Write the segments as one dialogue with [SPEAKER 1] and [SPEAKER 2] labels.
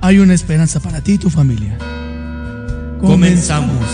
[SPEAKER 1] hay una esperanza para ti y tu familia.
[SPEAKER 2] Comenzamos.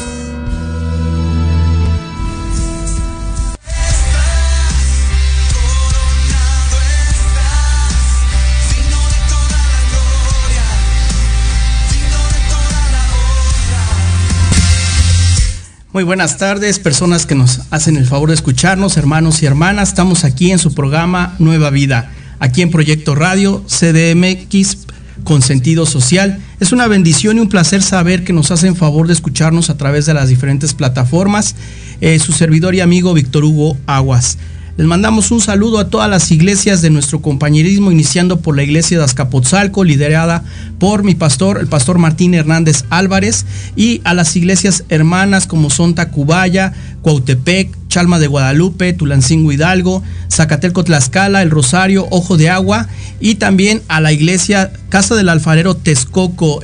[SPEAKER 1] Muy buenas tardes, personas que nos hacen el favor de escucharnos, hermanos y hermanas. Estamos aquí en su programa Nueva Vida, aquí en Proyecto Radio CDMX con sentido social. Es una bendición y un placer saber que nos hacen favor de escucharnos a través de las diferentes plataformas. Eh, su servidor y amigo Víctor Hugo Aguas. Les mandamos un saludo a todas las iglesias de nuestro compañerismo, iniciando por la iglesia de Azcapotzalco, liderada por mi pastor, el pastor Martín Hernández Álvarez, y a las iglesias hermanas como son Tacubaya, Cuautepec, Chalma de Guadalupe, Tulancingo Hidalgo, Zacatelco Tlaxcala, El Rosario, Ojo de Agua, y también a la iglesia Casa del Alfarero Texcoco.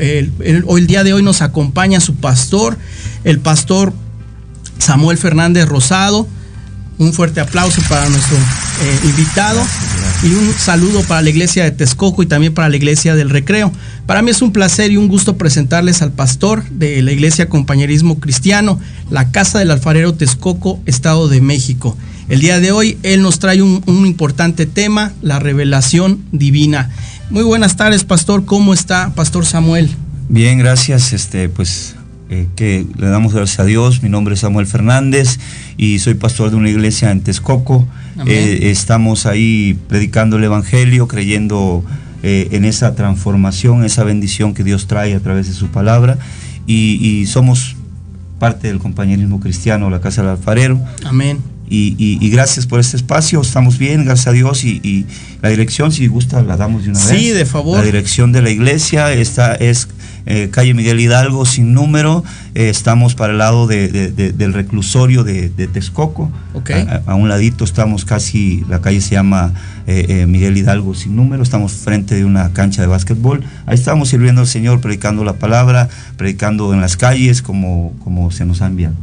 [SPEAKER 1] hoy el día de hoy nos acompaña su pastor, el pastor Samuel Fernández Rosado un fuerte aplauso para nuestro eh, invitado y un saludo para la iglesia de Texcoco y también para la iglesia del Recreo. Para mí es un placer y un gusto presentarles al pastor de la iglesia Compañerismo Cristiano, la Casa del Alfarero Texcoco, Estado de México. El día de hoy él nos trae un, un importante tema, la revelación divina. Muy buenas tardes, pastor. ¿Cómo está, pastor Samuel?
[SPEAKER 3] Bien, gracias. Este, pues eh, que le damos gracias a Dios. Mi nombre es Samuel Fernández y soy pastor de una iglesia en Texcoco. Eh, estamos ahí predicando el Evangelio, creyendo eh, en esa transformación, esa bendición que Dios trae a través de su palabra y, somos parte del compañerismo cristiano, la Casa del Alfarero.
[SPEAKER 1] Amén.
[SPEAKER 3] Y, gracias por este espacio, estamos bien, gracias a Dios. Y, la dirección, si gusta, la damos de una vez.
[SPEAKER 1] Sí, de favor.
[SPEAKER 3] La dirección de la iglesia esta es eh, calle Miguel Hidalgo sin número. Eh, estamos para el lado del reclusorio de, Texcoco. A, un ladito estamos casi, la calle se llama eh, Miguel Hidalgo sin número. Estamos frente de una cancha de básquetbol. Ahí estamos sirviendo al Señor, predicando la palabra, predicando en las calles como, como se nos ha enviado.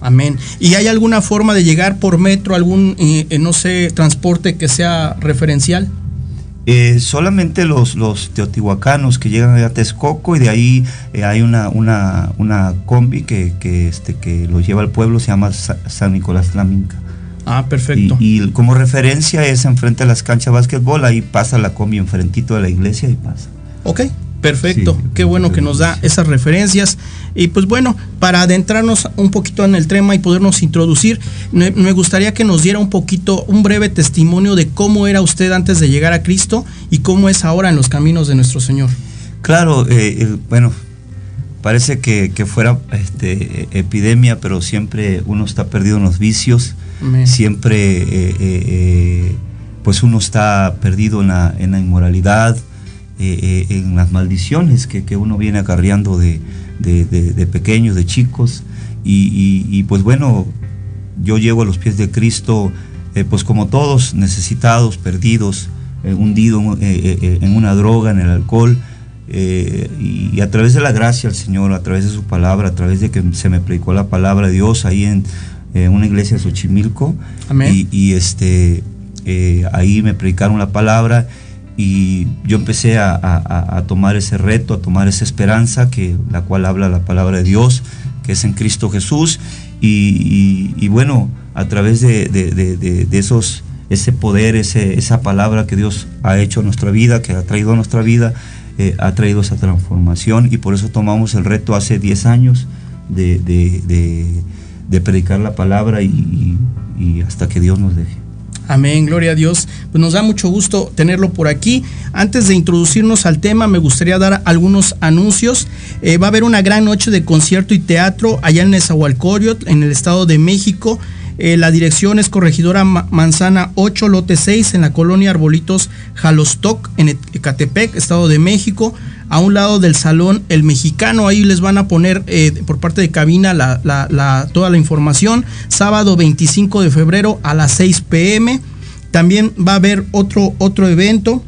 [SPEAKER 1] Amén. ¿Y hay alguna forma de llegar por metro, algún, no sé, transporte que sea referencial?
[SPEAKER 3] Eh, solamente los, los teotihuacanos que llegan a Texcoco y de ahí eh, hay una, una, una combi que, que, este, que lo lleva al pueblo, se llama San Nicolás Flaminca.
[SPEAKER 1] Ah, perfecto.
[SPEAKER 3] Y, como referencia es enfrente de las canchas de básquetbol, ahí pasa la combi enfrentito de la iglesia y pasa.
[SPEAKER 1] Ok, Perfecto, qué bueno que nos da esas referencias. Y pues bueno, para adentrarnos un poquito en el tema y podernos introducir, me, gustaría que nos diera un poquito, un breve testimonio de cómo era usted antes de llegar a Cristo y cómo es ahora en los caminos de nuestro Señor.
[SPEAKER 3] Claro, eh, bueno, parece que, fuera este, epidemia, pero siempre uno está perdido en los vicios, siempre eh, eh, pues uno está perdido en la, en la inmoralidad eh, eh, en las maldiciones que, uno viene acarreando de, de, pequeños, de chicos. Y, pues bueno, yo llego a los pies de Cristo, eh, pues como todos, necesitados, perdidos, hundido en una droga, en el alcohol. y, a través de la gracia del Señor, a través de su palabra, a través de que se me predicó la palabra de Dios ahí en una iglesia de Xochimilco. Y, y, este, ahí me predicaron la palabra y yo empecé a, tomar ese reto, a tomar esa esperanza, que, la cual habla la palabra de Dios, que es en Cristo Jesús, y, bueno, a través de, esos, ese poder, ese, esa palabra que Dios ha hecho en nuestra vida, que ha traído a nuestra vida, eh, ha traído esa transformación, y por eso tomamos el reto hace 10 años de, predicar la palabra y hasta que Dios nos deje.
[SPEAKER 1] Amén, gloria a Dios. Pues nos da mucho gusto tenerlo por aquí. Antes de introducirnos al tema, me gustaría dar algunos anuncios. Eh, va a haber una gran noche de concierto y teatro allá en Nezahualcóyotl, en el Estado de México. Eh, la dirección es Corregidora Manzana 8, lote 6, en la colonia Arbolitos Jalostoc, en Ecatepec, Estado de México, a un lado del Salón El Mexicano. Ahí les van a poner eh, por parte de cabina toda la información. Sábado 25 de febrero a las 6 pm. También va a haber otro, otro evento,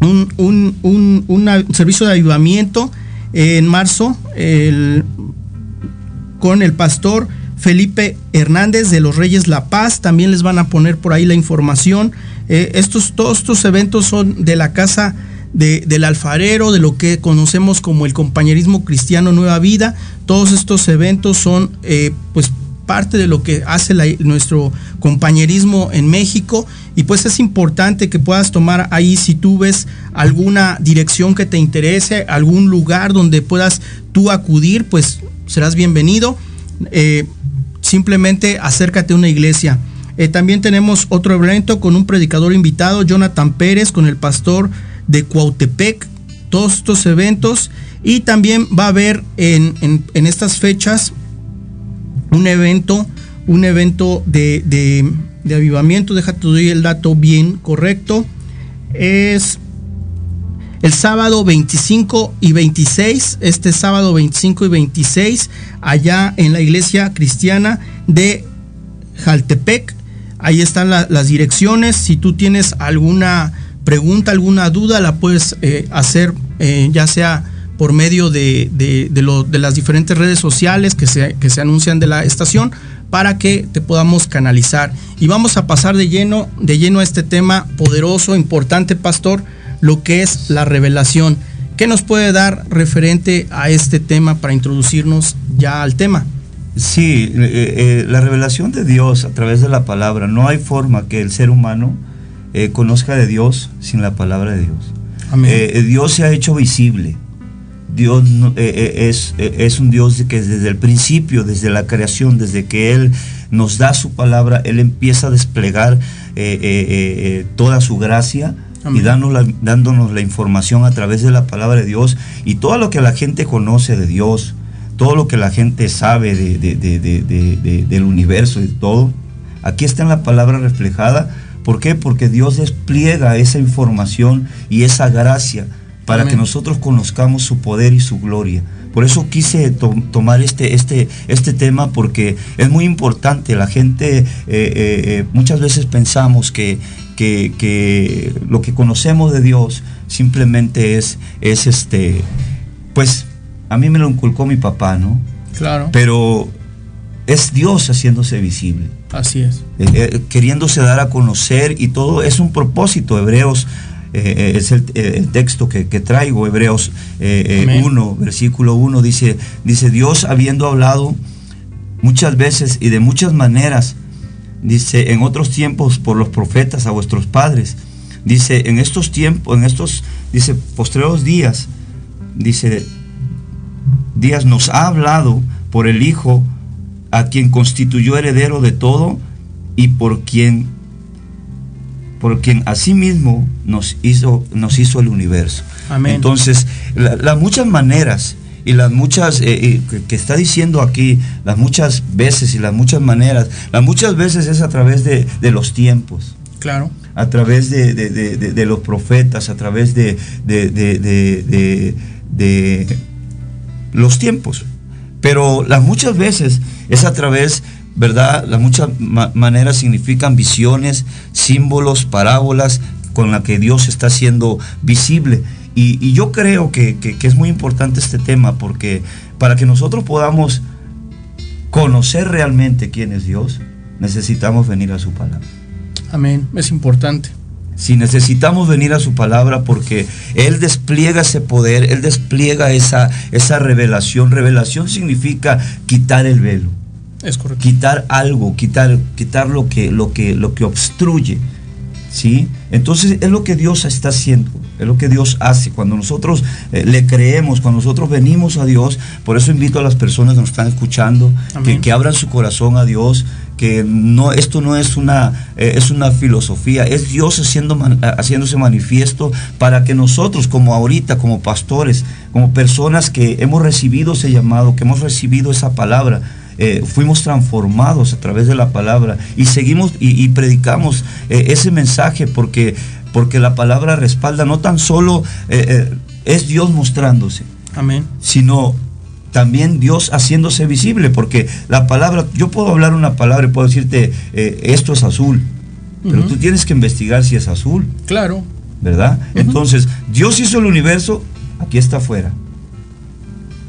[SPEAKER 1] un, un servicio de ayudamiento en marzo con el pastor Felipe Hernández de los Reyes La Paz. También les van a poner por ahí la información. Eh, estos, todos estos eventos son de la casa del alfarero, de lo que conocemos como el compañerismo cristiano Nueva Vida. Todos estos eventos son eh, pues parte de lo que hace nuestro compañerismo en México y pues es importante que puedas tomar ahí si tú ves alguna dirección que te interese, algún lugar donde puedas tú acudir, pues serás bienvenido. Eh, simplemente acércate a una iglesia. Eh, también tenemos otro evento con un predicador invitado, Jonathan Pérez, con el pastor de Cuautepec. Todos estos eventos. Y también va a haber en, estas fechas un evento, un evento de, de, de avivamiento. Déjate doy el dato bien correcto. Es el sábado 25 y 26, este sábado 25 y 26, allá en la iglesia cristiana de Jaltepec. Ahí están las direcciones. Si tú tienes alguna pregunta, alguna duda, la puedes eh, hacer eh, ya sea por medio de, de, las diferentes redes sociales que se, que se anuncian de la estación para que te podamos canalizar. Y vamos a pasar de lleno, de lleno a este tema poderoso, importante, pastor lo que es la revelación. ¿Qué nos puede dar referente a este tema para introducirnos ya al tema?
[SPEAKER 3] Sí, eh, eh, la revelación de Dios a través de la palabra. No hay forma que el ser humano eh, conozca de Dios sin la palabra de Dios. Dios se ha hecho visible. Dios es, es, un Dios que desde el principio, desde la creación, desde que Él nos da su palabra, Él empieza a desplegar toda su gracia y dándonos la, información a través de la palabra de Dios y todo lo que la gente conoce de Dios, todo lo que la gente sabe del universo y de todo, aquí está en la palabra reflejada. ¿Por qué? Porque Dios despliega esa información y esa gracia para que nosotros conozcamos su poder y su gloria. Por eso quise tomar este, este, este tema porque es muy importante. La gente eh, eh, eh, muchas veces pensamos que que, lo que conocemos de Dios simplemente es, es este, pues a mí me lo inculcó mi papá, ¿no?
[SPEAKER 1] Claro.
[SPEAKER 3] Pero es Dios haciéndose visible.
[SPEAKER 1] Así es.
[SPEAKER 3] Eh, eh, queriéndose dar a conocer y todo es un propósito. Hebreos eh, es el, texto que, traigo, Hebreos 1, versículo 1, dice, dice, Dios habiendo hablado muchas veces y de muchas maneras dice, en otros tiempos por los profetas a vuestros padres. Dice, en estos tiempos, en estos, dice, postreros días, dice, días nos ha hablado por el Hijo, a quien constituyó heredero de todo y por quien, por quien asimismo nos hizo, nos hizo el universo. Entonces, las muchas maneras y las muchas eh, eh, que está diciendo aquí, las muchas veces y las muchas maneras, las muchas veces es a través de, los tiempos.
[SPEAKER 1] Claro.
[SPEAKER 3] A través de, los profetas, a través de, los tiempos. Pero las muchas veces es a través, ¿verdad? Las muchas maneras significan visiones, símbolos, parábolas con la que Dios está siendo visible. Y, yo creo que, es muy importante este tema porque para que nosotros podamos conocer realmente quién es Dios, necesitamos venir a su palabra.
[SPEAKER 1] Amén, es importante.
[SPEAKER 3] Si necesitamos venir a su palabra porque Él despliega ese poder, Él despliega esa, esa revelación. Revelación significa quitar el velo.
[SPEAKER 1] Es correcto.
[SPEAKER 3] Quitar algo, quitar, quitar lo, que, lo, que, lo que obstruye. ¿Sí? Entonces es lo que Dios está haciendo. Es lo que Dios hace. Cuando nosotros eh, le creemos, cuando nosotros venimos a Dios, por eso invito a las personas que nos están escuchando, que, abran su corazón a Dios, que no, esto no es una, eh, es una filosofía, es Dios haciendo, haciéndose manifiesto para que nosotros, como ahorita, como pastores, como personas que hemos recibido ese llamado, que hemos recibido esa palabra, fuimos transformados a través de la palabra y seguimos y, predicamos ese mensaje porque, porque la palabra respalda no tan solo es Dios mostrándose,
[SPEAKER 1] Amén.
[SPEAKER 3] sino también Dios haciéndose visible, porque la palabra, yo puedo hablar una palabra y puedo decirte, esto es azul, pero tú tienes que investigar si es azul.
[SPEAKER 1] Claro.
[SPEAKER 3] ¿Verdad? Entonces, Dios hizo el universo, aquí está afuera.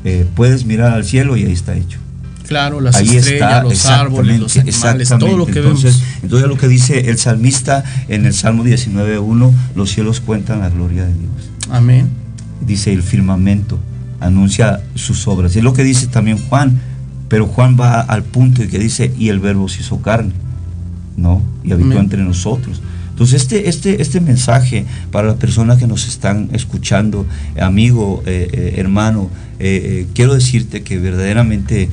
[SPEAKER 3] Eh, puedes mirar al cielo y ahí está hecho.
[SPEAKER 1] Claro, las estrellas, los árboles, los animales, todo lo que
[SPEAKER 3] entonces, vemos. Entonces lo que dice el salmista en el Salmo 19.1, los cielos cuentan la gloria de Dios.
[SPEAKER 1] Amén.
[SPEAKER 3] Dice el firmamento, anuncia sus obras. Es lo que dice también Juan, pero Juan va al punto y que dice, y el verbo se hizo carne. ¿no? Y habitó entre nosotros. Entonces, este, este, este mensaje para las personas que nos están escuchando, amigo, eh, eh, hermano, eh, quiero decirte que verdaderamente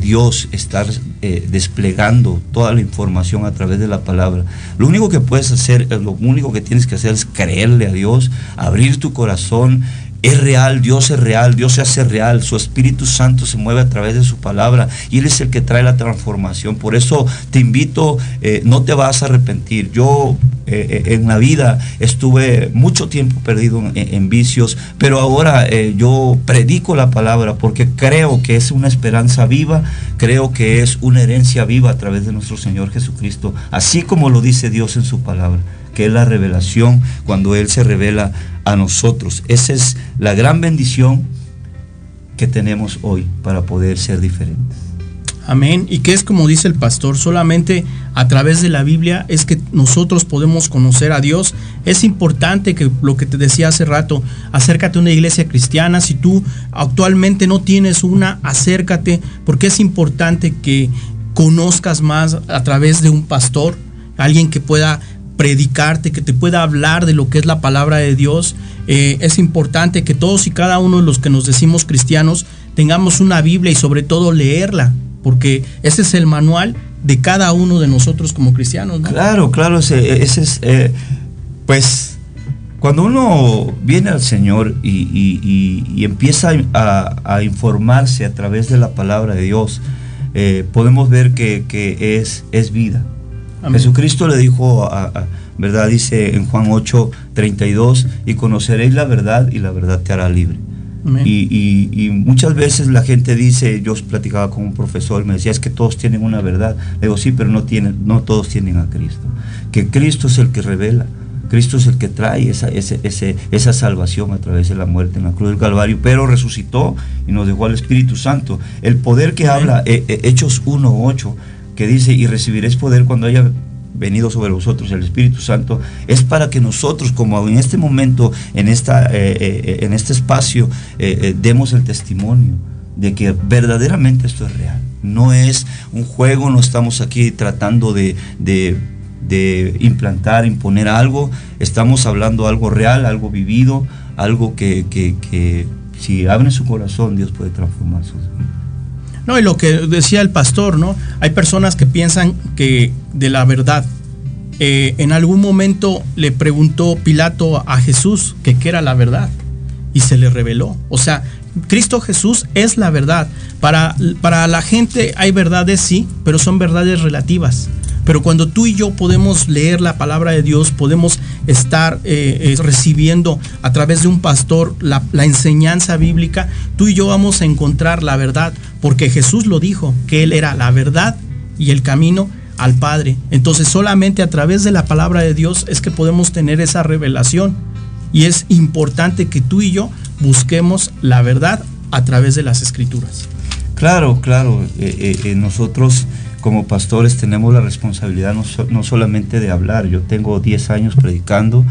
[SPEAKER 3] Dios está desplegando toda la información a través de la palabra. Lo único que puedes hacer, lo único que tienes que hacer es creerle a Dios, abrir tu corazón es real, Dios es real, Dios se hace real, su Espíritu Santo se mueve a través de su palabra y Él es el que trae la transformación. Por eso te invito, no te vas a arrepentir. Yo eh, eh, en la vida estuve mucho tiempo perdido en, vicios, pero ahora yo predico la palabra porque creo que es una esperanza viva, creo que es una herencia viva a través de nuestro Señor Jesucristo, así como lo dice Dios en su palabra que es la revelación cuando Él se revela a nosotros. Esa es la gran bendición que tenemos hoy para poder ser diferentes.
[SPEAKER 1] Amén. Y que es como dice el pastor, solamente a través de la Biblia es que nosotros podemos conocer a Dios. Es importante que lo que te decía hace rato, acércate a una iglesia cristiana. Si tú actualmente no tienes una, acércate, porque es importante que conozcas más a través de un pastor, alguien que pueda predicarte, que te pueda hablar de lo que es la palabra de Dios. Eh, es importante que todos y cada uno de los que nos decimos cristianos tengamos una Biblia y sobre todo leerla, porque ese es el manual de cada uno de nosotros como cristianos.
[SPEAKER 3] Claro, claro, ese, es, eh, pues cuando uno viene al Señor y, empieza a, informarse a través de la palabra de Dios, eh, podemos ver que, que es, es vida. Jesucristo le dijo, ¿verdad? Dice en Juan 8, 32, y conoceréis la verdad y la verdad te hará libre. Y, muchas veces la gente dice, yo platicaba con un profesor, me decía, es que todos tienen una verdad. Le digo, sí, pero no, tienen, no todos tienen a Cristo. Que Cristo es el que revela. Cristo es el que trae esa, esa salvación a través de la muerte en la cruz del Calvario, pero resucitó y nos dejó al Espíritu Santo. El poder que habla eh, eh, Hechos 1.8 que dice, y recibiréis poder cuando haya venido sobre vosotros el Espíritu Santo, es para que nosotros, como en este momento, en, esta, eh, eh, en este espacio, eh, demos el testimonio de que verdaderamente esto es real. No es un juego, no estamos aquí tratando de, de implantar, imponer algo, estamos hablando algo real, algo vivido, algo que, que, que si abren su corazón, Dios puede transformar sus vidas.
[SPEAKER 1] No, y lo que decía el pastor, ¿no? Hay personas que piensan que de la verdad. Eh, en algún momento le preguntó Pilato a Jesús que qué era la verdad y se le reveló. O sea, Cristo Jesús es la verdad. Para, para la gente hay verdades, sí, pero son verdades relativas. Pero cuando tú y yo podemos leer la palabra de Dios, podemos estar eh, eh, recibiendo a través de un pastor la, enseñanza bíblica, tú y yo vamos a encontrar la verdad, porque Jesús lo dijo, que Él era la verdad y el camino al Padre. Entonces solamente a través de la palabra de Dios es que podemos tener esa revelación. Y es importante que tú y yo busquemos la verdad a través de las escrituras.
[SPEAKER 3] Claro, claro. Eh, nosotros como pastores tenemos la responsabilidad no, solamente de hablar, yo tengo 10 años predicando,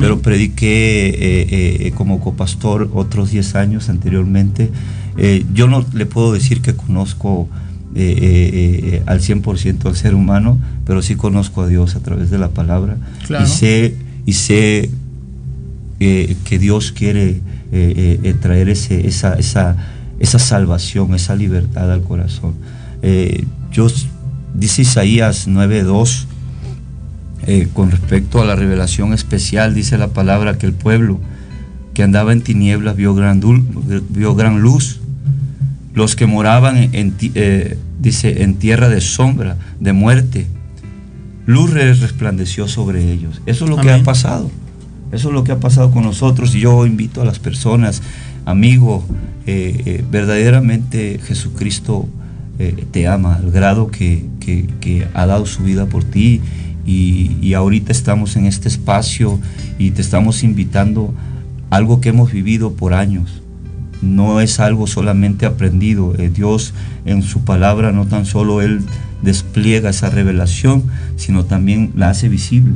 [SPEAKER 3] pero prediqué eh, eh, como copastor otros 10 años anteriormente. Eh, yo no le puedo decir que conozco al 100% al ser humano, pero sí conozco a Dios a través de la palabra y sé, y sé que Dios quiere traer ese, esa, esa, esa salvación, esa libertad al corazón. yo dice Isaías 9.2, eh, con respecto a la revelación especial, dice la palabra que el pueblo que andaba en tinieblas vio gran, vio gran luz. Los que moraban en, eh, dice, en tierra de sombra, de muerte, luz resplandeció sobre ellos. Eso es lo que ha pasado. Eso es lo que ha pasado con nosotros. Y yo invito a las personas, amigo, eh, eh, verdaderamente Jesucristo eh, te ama al grado que, ha dado su vida por ti. Y, y, ahorita estamos en este espacio y te estamos invitando a algo que hemos vivido por años. No es algo solamente aprendido. Dios en su palabra no tan solo Él despliega esa revelación, sino también la hace visible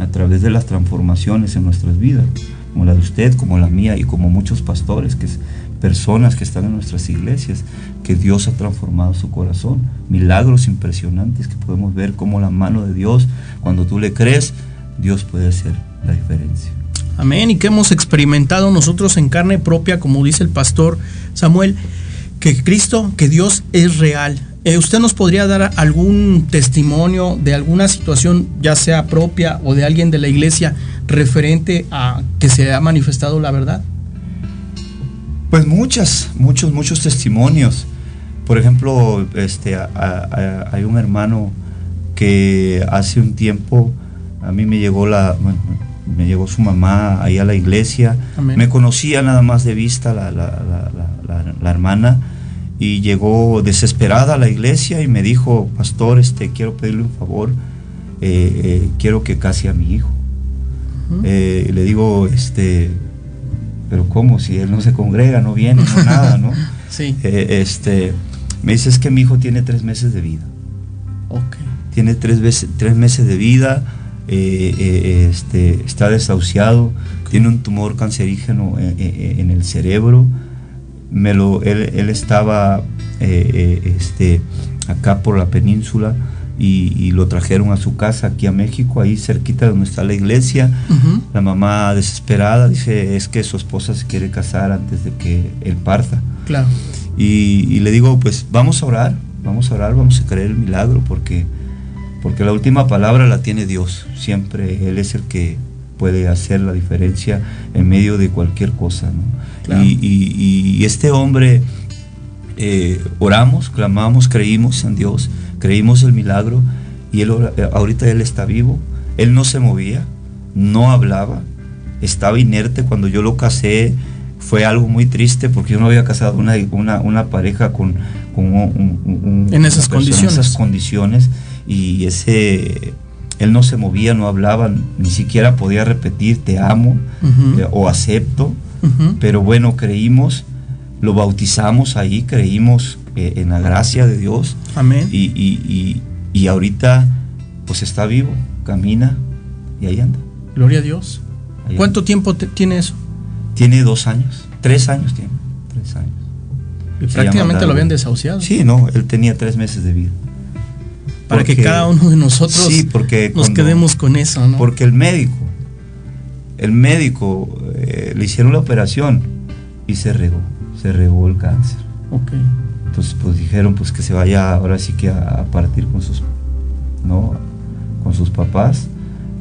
[SPEAKER 3] a través de las transformaciones en nuestras vidas, como la de usted, como la mía y como muchos pastores, que personas que están en nuestras iglesias, que Dios ha transformado su corazón. Milagros impresionantes que podemos ver como la mano de Dios, cuando tú le crees, Dios puede hacer la diferencia.
[SPEAKER 1] Amén. Y que hemos experimentado nosotros en carne propia, como dice el pastor Samuel, que Cristo, que Dios es real eh, ¿Usted nos podría dar algún testimonio de alguna situación, ya sea propia o de alguien de la iglesia, referente a que se ha manifestado la verdad?
[SPEAKER 3] Pues muchas, muchos, muchos testimonios. Por ejemplo, este, hay un hermano que hace un tiempo a mí me llegó la, me llegó su mamá ahí a la iglesia. Me conocía nada más de vista la, la hermana y llegó desesperada a la iglesia y me dijo, pastor, este, quiero pedirle un favor, eh, eh, quiero que case a mi hijo. Eh, le digo, este, pero ¿cómo? Si él no se congrega, no viene, no nada, ¿no?
[SPEAKER 1] sí.
[SPEAKER 3] este, me dice, es que mi hijo tiene tres meses de vida.
[SPEAKER 1] Ok.
[SPEAKER 3] Tiene tres, veces, tres meses de vida, este, está desahuciado, tiene un tumor cancerígeno en el cerebro, me lo, él, estaba eh, eh, este, acá por la península y, lo trajeron a su casa aquí a México, ahí cerquita donde está la iglesia. La mamá desesperada dice, es que su esposa se quiere casar antes de que él parta.
[SPEAKER 1] Claro.
[SPEAKER 3] Y, le digo, pues vamos a orar, vamos a orar, vamos a creer el milagro, porque, porque la última palabra la tiene Dios. Siempre Él es el que puede hacer la diferencia en medio de cualquier cosa. Y, este hombre, eh, oramos, clamamos, creímos en Dios, creímos el milagro y él, eh, ahorita él está vivo. Él no se movía, no hablaba, estaba inerte. Cuando yo lo casé fue algo muy triste porque yo no había casado una, una, pareja con,
[SPEAKER 1] un, en esas condiciones.
[SPEAKER 3] En esas condiciones y ese él no se movía, no hablaba, ni siquiera podía repetir te amo eh, o acepto. Pero bueno, creímos, lo bautizamos ahí, creímos eh, en la gracia de Dios.
[SPEAKER 1] Amén.
[SPEAKER 3] Y, y, ahorita pues está vivo, camina y ahí anda.
[SPEAKER 1] Gloria a Dios. ¿Cuánto tiempo tiene eso?
[SPEAKER 3] Tiene dos años, tres años tiene, tres años.
[SPEAKER 1] Y prácticamente lo habían desahuciado.
[SPEAKER 3] Sí, no, él tenía tres meses de vida
[SPEAKER 1] para que cada uno de nosotros nos quedemos con eso, ¿no?
[SPEAKER 3] Porque el médico, el médico eh, le hicieron la operación y se regó, se regó el cáncer.
[SPEAKER 1] Ok.
[SPEAKER 3] Entonces pues dijeron pues que se vaya ahora sí que a, partir con sus, ¿no? Con sus papás,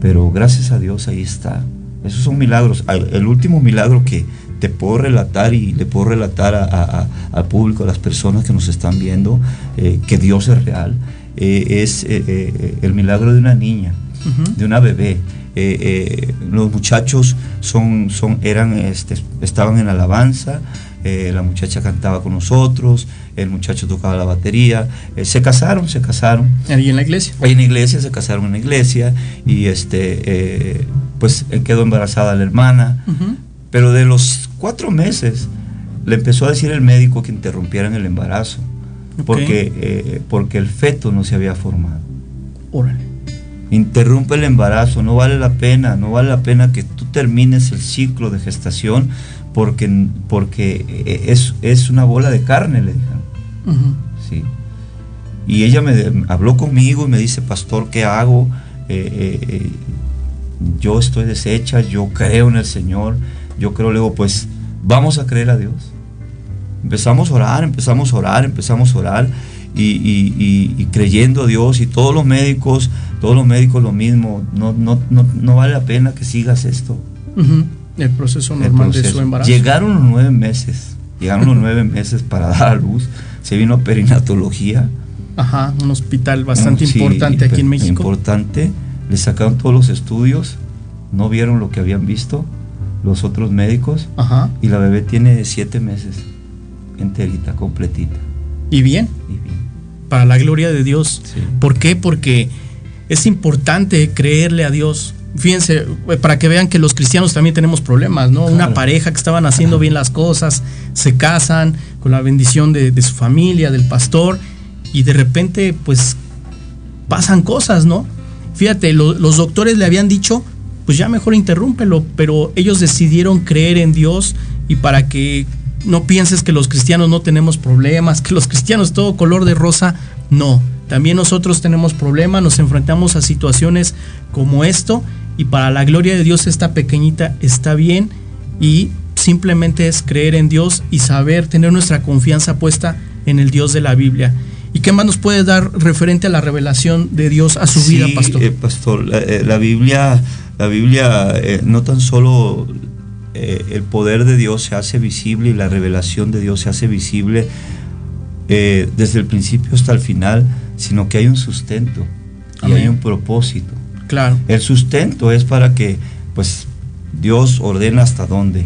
[SPEAKER 3] pero gracias a Dios ahí está. Esos son milagros. El último milagro que te puedo relatar y le puedo relatar al público, a las personas que nos están viendo, eh, que Dios es real eh, es eh, eh, el milagro de una niña, de una bebé. los muchachos son, son, eran, este, estaban en alabanza, la muchacha cantaba con nosotros, el muchacho tocaba la batería, se casaron, se casaron.
[SPEAKER 1] ¿Ahí en la iglesia?
[SPEAKER 3] Ahí en la iglesia, se casaron en la iglesia y este, pues quedó embarazada la hermana, pero de los cuatro meses le empezó a decir el médico que interrumpieran el embarazo porque, eh, porque el feto no se había formado.
[SPEAKER 1] Órale.
[SPEAKER 3] Interrumpe el embarazo, no vale la pena, no vale la pena que tú termines el ciclo de gestación porque, porque eh, es, es una bola de carne, le dijeron. sí. Y ella me habló conmigo y me dice, pastor, ¿qué hago? Eh, yo estoy deshecha, yo creo en el Señor, yo creo, luego, pues vamos a creer a Dios Empezamos a orar, empezamos a orar, empezamos a orar y, creyendo a Dios y todos los médicos, todos los médicos lo mismo, no, no, no, vale la pena que sigas esto.
[SPEAKER 1] El proceso normal de su embarazo.
[SPEAKER 3] Llegaron los nueve meses, llegaron los nueve meses para dar a luz, se vino perinatología
[SPEAKER 1] Ajá, un hospital bastante importante aquí en México.
[SPEAKER 3] Importante. Le sacaron todos los estudios, no vieron lo que habían visto los otros médicos.
[SPEAKER 1] Ajá.
[SPEAKER 3] Y la bebé tiene siete meses, enterita, completita.
[SPEAKER 1] ¿Y bien?
[SPEAKER 3] Y bien.
[SPEAKER 1] Para la gloria de Dios. ¿Por qué? Porque es importante creerle a Dios. Fíjense, eh, para que vean que los cristianos también tenemos problemas, ¿no? Una pareja que estaban haciendo bien las cosas, se casan con la bendición de, su familia, del pastor, y de repente, pues, pasan cosas, ¿no? Fíjate, los doctores le habían dicho, pues ya mejor interrúmpelo, pero ellos decidieron creer en Dios y para que no pienses que los cristianos no tenemos problemas, que los cristianos todo color de rosa, no. También nosotros tenemos problemas, nos enfrentamos a situaciones como esto y para la gloria de Dios esta pequeñita está bien y simplemente es creer en Dios y saber tener nuestra confianza puesta en el Dios de la Biblia. ¿Y qué más nos puede dar referente a la revelación de Dios a su vida, pastor?
[SPEAKER 3] Eh, pastor, la, eh, Biblia, la Biblia eh, no tan solo el poder de Dios se hace visible y la revelación de Dios se hace visible desde el principio hasta el final, sino que hay un sustento y hay un propósito.
[SPEAKER 1] Claro.
[SPEAKER 3] El sustento es para que, pues, Dios ordena hasta dónde,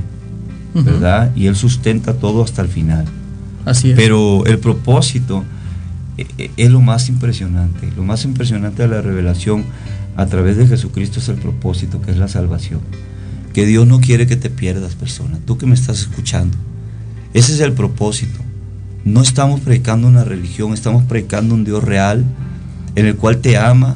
[SPEAKER 3] ¿verdad? Y Él sustenta todo hasta el final.
[SPEAKER 1] Así es.
[SPEAKER 3] Pero el propósito e, e, es lo más impresionante. Lo más impresionante de la revelación a través de Jesucristo es el propósito, que es la salvación. Que Dios no quiere que te pierdas, persona. Tú que me estás escuchando. Ese es el propósito. No estamos predicando una religión, estamos predicando un Dios real, en el cual te ama,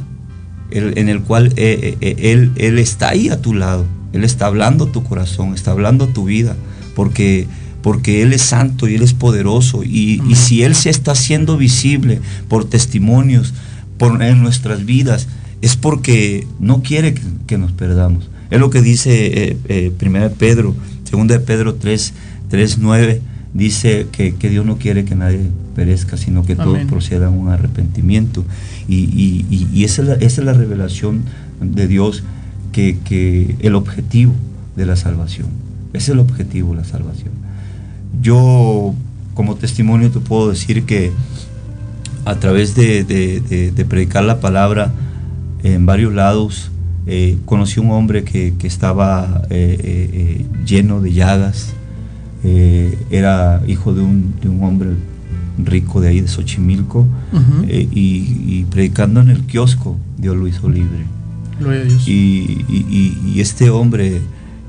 [SPEAKER 3] en el cual eh, eh, eh, él, él está ahí a tu lado. Él está hablando tu corazón, está hablando tu vida, porque, porque Él es santo y Él es poderoso. Y, si Él se está haciendo visible por testimonios por, en nuestras vidas, es porque no quiere que, nos perdamos. Es lo que dice eh, Primera de Pedro, segunda de Pedro 3, 3 9 dice que, Dios no quiere que nadie perezca, sino que todos procedan a un arrepentimiento. Y, esa, es la, revelación de Dios, que, el objetivo de la salvación. Es el objetivo de la salvación. Yo, como testimonio, te puedo decir que a través de, predicar la palabra en varios lados, eh, conocí un hombre que, estaba eh, eh, lleno de llagas, eh, era hijo de un, hombre rico de ahí, de Xochimilco, eh, y, predicando en el kiosco, Dios lo hizo libre. Y, este hombre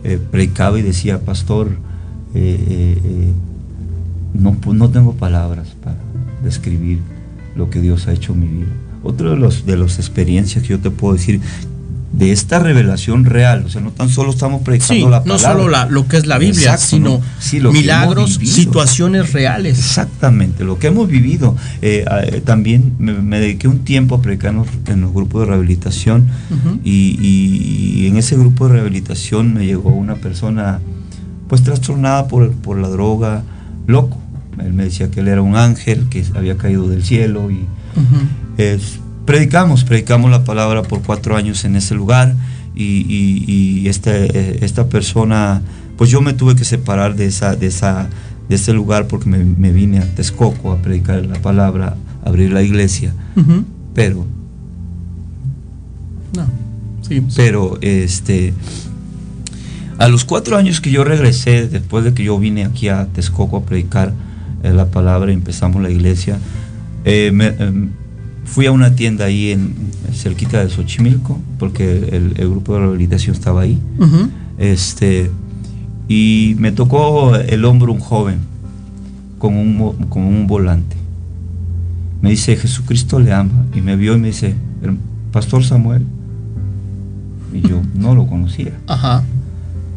[SPEAKER 3] eh, predicaba y decía, pastor, no, no tengo palabras para describir lo que Dios ha hecho en mi vida. Otra de, los, de las experiencias que yo te puedo decir de esta revelación real. O sea, no tan solo estamos predicando la palabra.
[SPEAKER 1] No solo lo que es la Biblia, sino milagros, situaciones reales.
[SPEAKER 3] Exactamente, lo que hemos vivido. Eh, eh, también me, dediqué un tiempo a predicar en los, grupos de rehabilitación y, en ese grupo de rehabilitación me llegó una persona pues trastornada por, por la droga, loco. Él me decía que él era un ángel, que había caído del cielo y es, predicamos, predicamos la palabra por cuatro años en ese lugar y, este, esta persona, pues yo me tuve que separar de, esa, de, esa, de ese lugar porque me, vine a Texcoco a predicar la palabra, a abrir la iglesia, pero...
[SPEAKER 1] No, sí.
[SPEAKER 3] Pero este... A los cuatro años que yo regresé, después de que yo vine aquí a Texcoco a predicar eh, la palabra y empezamos la iglesia, eh, me, em, Fui a una tienda ahí en cerquita de Xochimilco, porque el, grupo de rehabilitación estaba ahí. este, y me tocó el hombro un joven con un, con un volante. Me dice, Jesucristo le ama. Y me vio y me dice, Pastor Samuel. Y yo no lo conocía.
[SPEAKER 1] Ajá.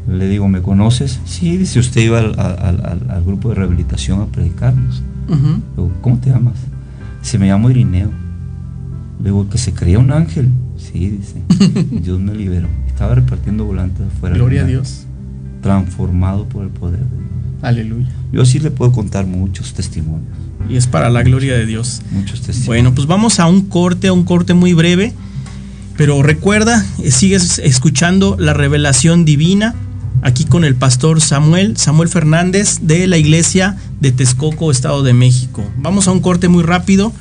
[SPEAKER 3] Le digo, ¿me conoces? Sí, dice, usted iba al, grupo de rehabilitación a predicarnos. ¿Cómo te llamas? Se me llama Irineo. Luego que se creía un ángel. Sí, dice. Dios me liberó. Estaba repartiendo volantes afuera.
[SPEAKER 1] Gloria a Dios.
[SPEAKER 3] Transformado por el poder de Dios.
[SPEAKER 1] Aleluya.
[SPEAKER 3] Yo sí le puedo contar muchos testimonios.
[SPEAKER 1] Y es para la gloria de Dios.
[SPEAKER 3] Muchos testimonios.
[SPEAKER 1] Bueno, pues vamos a un corte, a un corte muy breve. Pero recuerda, eh, sigues escuchando la revelación divina aquí con el pastor Samuel, Samuel Fernández de la iglesia de Texcoco, Estado de México. Vamos a un corte muy rápido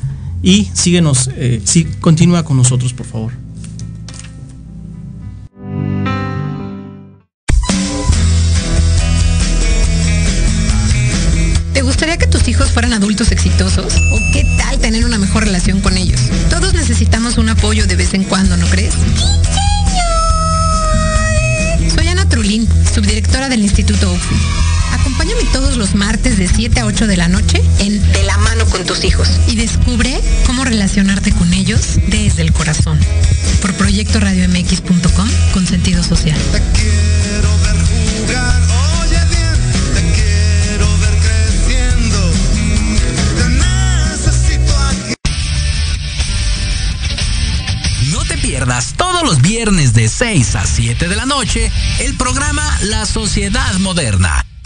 [SPEAKER 1] y síguenos, eh, sí, continúa con nosotros, por favor.
[SPEAKER 4] ¿Te gustaría que tus hijos fueran adultos exitosos? ¿O qué tal tener una mejor relación con ellos? Todos necesitamos un apoyo de vez en cuando, ¿no crees? Soy Ana Trulín, subdirectora del Instituto OFI. Acompáñame todos los martes de 7 a 8 de la noche con tus hijos. Y descubre cómo relacionarte con ellos desde el corazón. Por proyectoradiomx.com con sentido social.
[SPEAKER 5] pierdas todos los viernes de 6 a 7 de la noche el programa La Sociedad Moderna,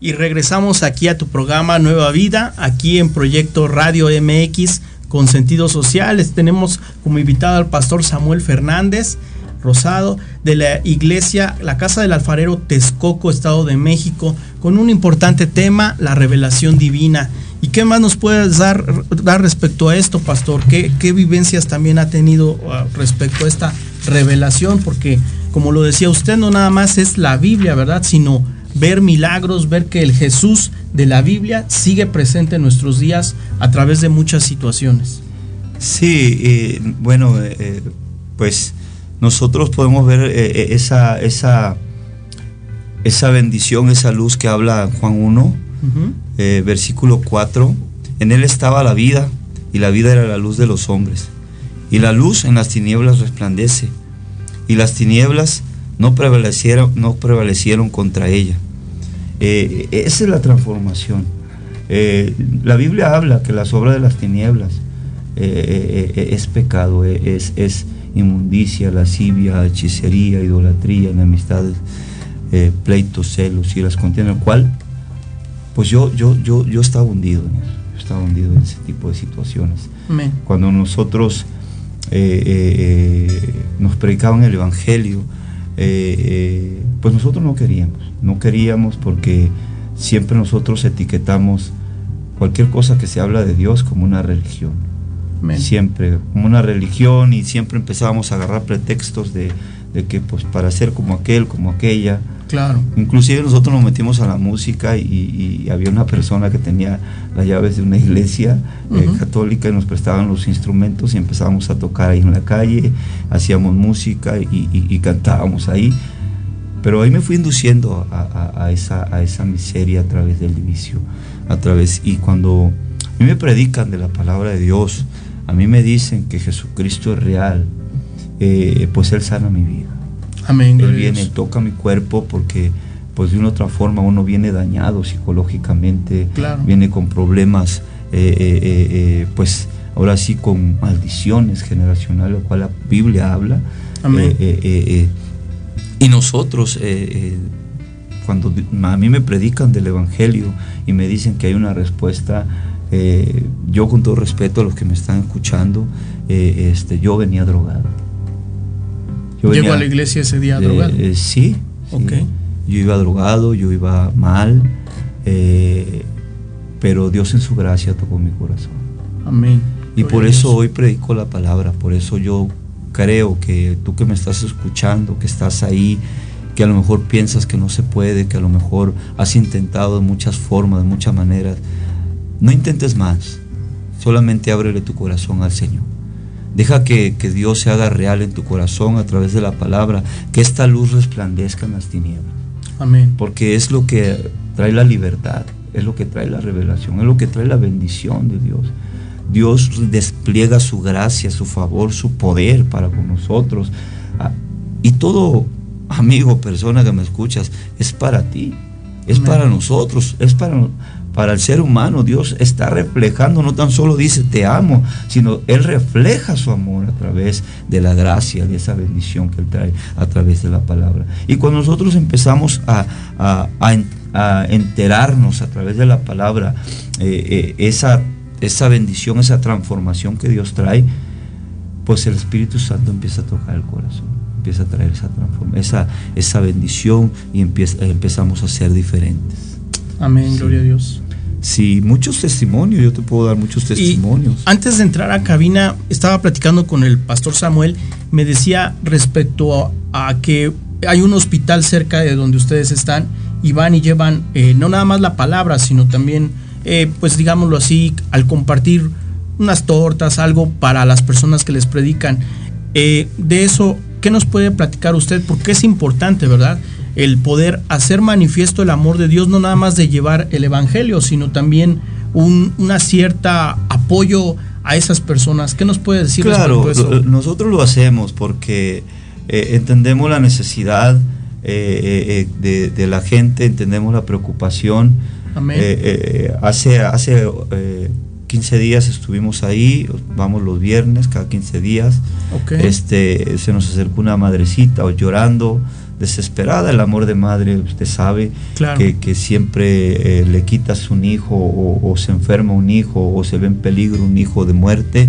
[SPEAKER 1] Y regresamos aquí a tu programa Nueva Vida, aquí en Proyecto Radio MX con sentido social. Tenemos como invitado al pastor Samuel Fernández Rosado de la iglesia La Casa del Alfarero Texcoco, Estado de México, con un importante tema, la revelación divina. ¿Y qué más nos puedes dar, dar respecto a esto, pastor? ¿Qué, ¿Qué, vivencias también ha tenido uh, respecto a esta revelación? Porque, como lo decía usted, no nada más es la Biblia, ¿verdad? Sino ver milagros, ver que el Jesús de la Biblia sigue presente en nuestros días a través de muchas situaciones.
[SPEAKER 3] Sí, eh, bueno, eh, pues nosotros podemos ver eh, esa, esa, esa bendición, esa luz que habla Juan 1, uh -huh. versículo 4. En él estaba la vida y la vida era la luz de los hombres. Y la luz en las tinieblas resplandece. Y las tinieblas no prevalecieron, no prevalecieron contra ella. Eh, esa es la transformación. Eh, la Biblia habla que las obras de las tinieblas eh, es pecado, es, es, inmundicia, lascivia, hechicería, idolatría, enemistades, pleitos, celos y las contiendas, cual, pues yo, yo, yo, yo estaba hundido en eso, yo estaba hundido en ese tipo de situaciones. Cuando nosotros nos predicaban el Evangelio, eh, pues nosotros no queríamos, no queríamos porque siempre nosotros etiquetamos cualquier cosa que se habla de Dios como una religión. Siempre como una religión y siempre empezábamos a agarrar pretextos de, de, que pues para ser como aquel, como aquella.
[SPEAKER 1] Claro.
[SPEAKER 3] Inclusive nosotros nos metimos a la música y, y había una persona que tenía las llaves de una iglesia uh -huh. eh, católica y nos prestaban los instrumentos y empezábamos a tocar ahí en la calle, hacíamos música y, y cantábamos ahí pero ahí me fui induciendo a, esa, a esa miseria a través del vicio, a través, y cuando a mí me predican de la palabra de Dios, a mí me dicen que Jesucristo es real, eh, pues Él sana mi vida.
[SPEAKER 1] Amén.
[SPEAKER 3] Él viene, toca mi cuerpo porque pues de una otra forma uno viene dañado psicológicamente, viene con problemas, eh, eh, pues ahora sí con maldiciones generacionales, lo cual la Biblia habla. Amén. y nosotros, cuando a mí me predican del Evangelio y me dicen que hay una respuesta, yo con todo respeto a los que me están escuchando, este, yo venía drogado.
[SPEAKER 1] ¿Llegó a la iglesia ese día drogado?
[SPEAKER 3] Eh, sí, Yo iba drogado, yo iba mal, eh, pero Dios en su gracia tocó mi corazón.
[SPEAKER 1] Amén.
[SPEAKER 3] Y por eso hoy predico la palabra, por eso yo creo que tú que me estás escuchando, que estás ahí, que a lo mejor piensas que no se puede, que a lo mejor has intentado de muchas formas, de muchas maneras, no intentes más, solamente ábrele tu corazón al Señor. Deja que, Dios se haga real en tu corazón a través de la palabra, que esta luz resplandezca en las tinieblas.
[SPEAKER 1] Amén.
[SPEAKER 3] Porque es lo que trae la libertad, es lo que trae la revelación, es lo que trae la bendición de Dios. Dios despliega su gracia, su favor, su poder para con nosotros. Ah, y todo, amigo, persona que me escuchas, es para ti, es para nosotros, es para para el ser humano. Dios está reflejando, no tan solo dice te amo, sino Él refleja su amor a través de la gracia, de esa bendición que Él trae a través de la palabra. Y cuando nosotros empezamos a, enterarnos a través de la palabra eh, eh, esa, esa bendición, esa transformación que Dios trae, pues el Espíritu Santo empieza a tocar el corazón, empieza a traer esa transformación, esa, esa bendición y empieza, empezamos a ser diferentes.
[SPEAKER 1] Amén, gloria a Dios.
[SPEAKER 3] Sí, muchos testimonios, yo te puedo dar muchos testimonios.
[SPEAKER 1] antes de entrar a cabina, estaba platicando con el pastor Samuel, me decía respecto a, que hay un hospital cerca de donde ustedes están y van y llevan eh, no nada más la palabra, sino también, eh, pues digámoslo así, al compartir unas tortas, algo para las personas que les predican. Eh, de eso, ¿qué nos puede platicar usted? Porque es importante, ¿verdad? El poder hacer manifiesto el amor de Dios, no nada más de llevar el Evangelio, sino también un una cierta apoyo a esas personas. ¿Qué nos puede decir
[SPEAKER 3] claro, eso? nosotros lo hacemos porque eh, entendemos la necesidad eh, eh, de, la gente, entendemos la preocupación. hace hace 15 días estuvimos ahí, vamos los viernes, cada 15 días. Este, se nos acercó una madrecita llorando desesperada. El amor de madre, usted sabe que, siempre eh, le quitas un hijo o, se enferma un hijo o se ve en peligro un hijo de muerte.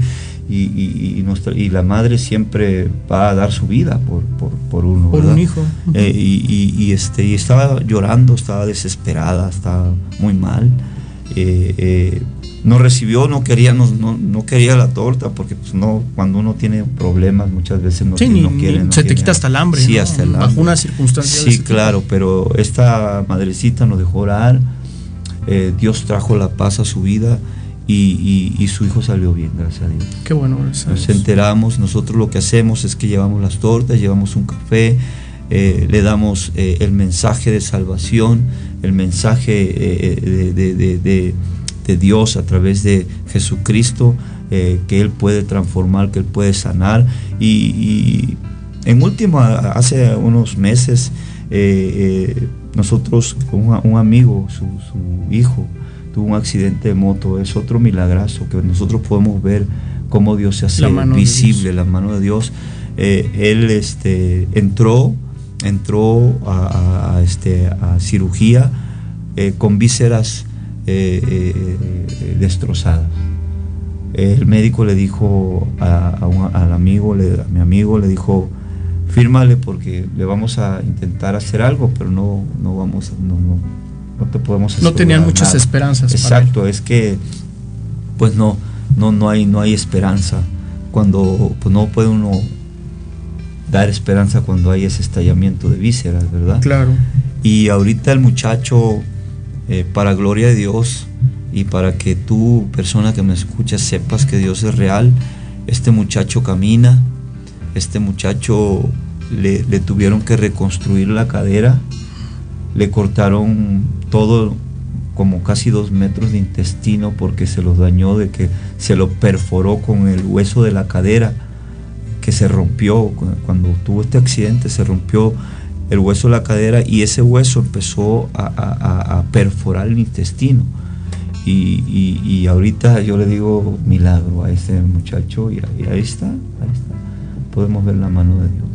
[SPEAKER 3] Y, y, la madre siempre va a dar su vida por, uno.
[SPEAKER 1] Por un hijo.
[SPEAKER 3] Eh, y, este, y estaba llorando, estaba desesperada, estaba muy mal. Eh, no recibió, no quería, no, no, quería la torta, porque pues no, cuando uno tiene problemas muchas veces no, no quiere.
[SPEAKER 1] se te quita hasta el hambre.
[SPEAKER 3] Sí, hasta el hambre.
[SPEAKER 1] Bajo una circunstancia.
[SPEAKER 3] Sí, claro, pero esta madrecita nos dejó orar, eh, Dios trajo la paz a su vida y, su hijo salió bien, gracias a Dios.
[SPEAKER 1] Qué bueno,
[SPEAKER 3] Nos enteramos, nosotros lo que hacemos es que llevamos las tortas, llevamos un café, eh, le damos eh, el mensaje de salvación, el mensaje de Dios a través de Jesucristo, eh, que Él puede transformar, que Él puede sanar. Y, en último, hace unos meses, eh, eh, nosotros un, amigo, su, hijo, tuvo un accidente de moto. Es otro milagroso que nosotros podemos ver cómo Dios se hace visible, la mano de Dios. él este, entró, entró a, este, a cirugía con vísceras eh, eh, eh, destrozadas. El médico le dijo al amigo, a mi amigo, le dijo, fírmale porque le vamos a intentar hacer algo, pero no, no vamos, no, no, no te podemos
[SPEAKER 1] No tenían muchas esperanzas.
[SPEAKER 3] Exacto, es que pues no, no, no hay, no hay esperanza. Cuando pues no puede uno dar esperanza cuando hay ese estallamiento de vísceras, ¿verdad?
[SPEAKER 1] Claro.
[SPEAKER 3] Y ahorita el muchacho eh, para gloria de Dios y para que tú, persona que me escuchas, sepas que Dios es real. Este muchacho camina, este muchacho le, le tuvieron que reconstruir la cadera, le cortaron todo como casi dos metros de intestino porque se los dañó de que se lo perforó con el hueso de la cadera que se rompió cuando tuvo este accidente se rompió el hueso de la cadera y ese hueso empezó a, perforar el intestino. Y, ahorita yo le digo milagro a ese muchacho y, ahí está ahí está. Podemos ver la mano de Dios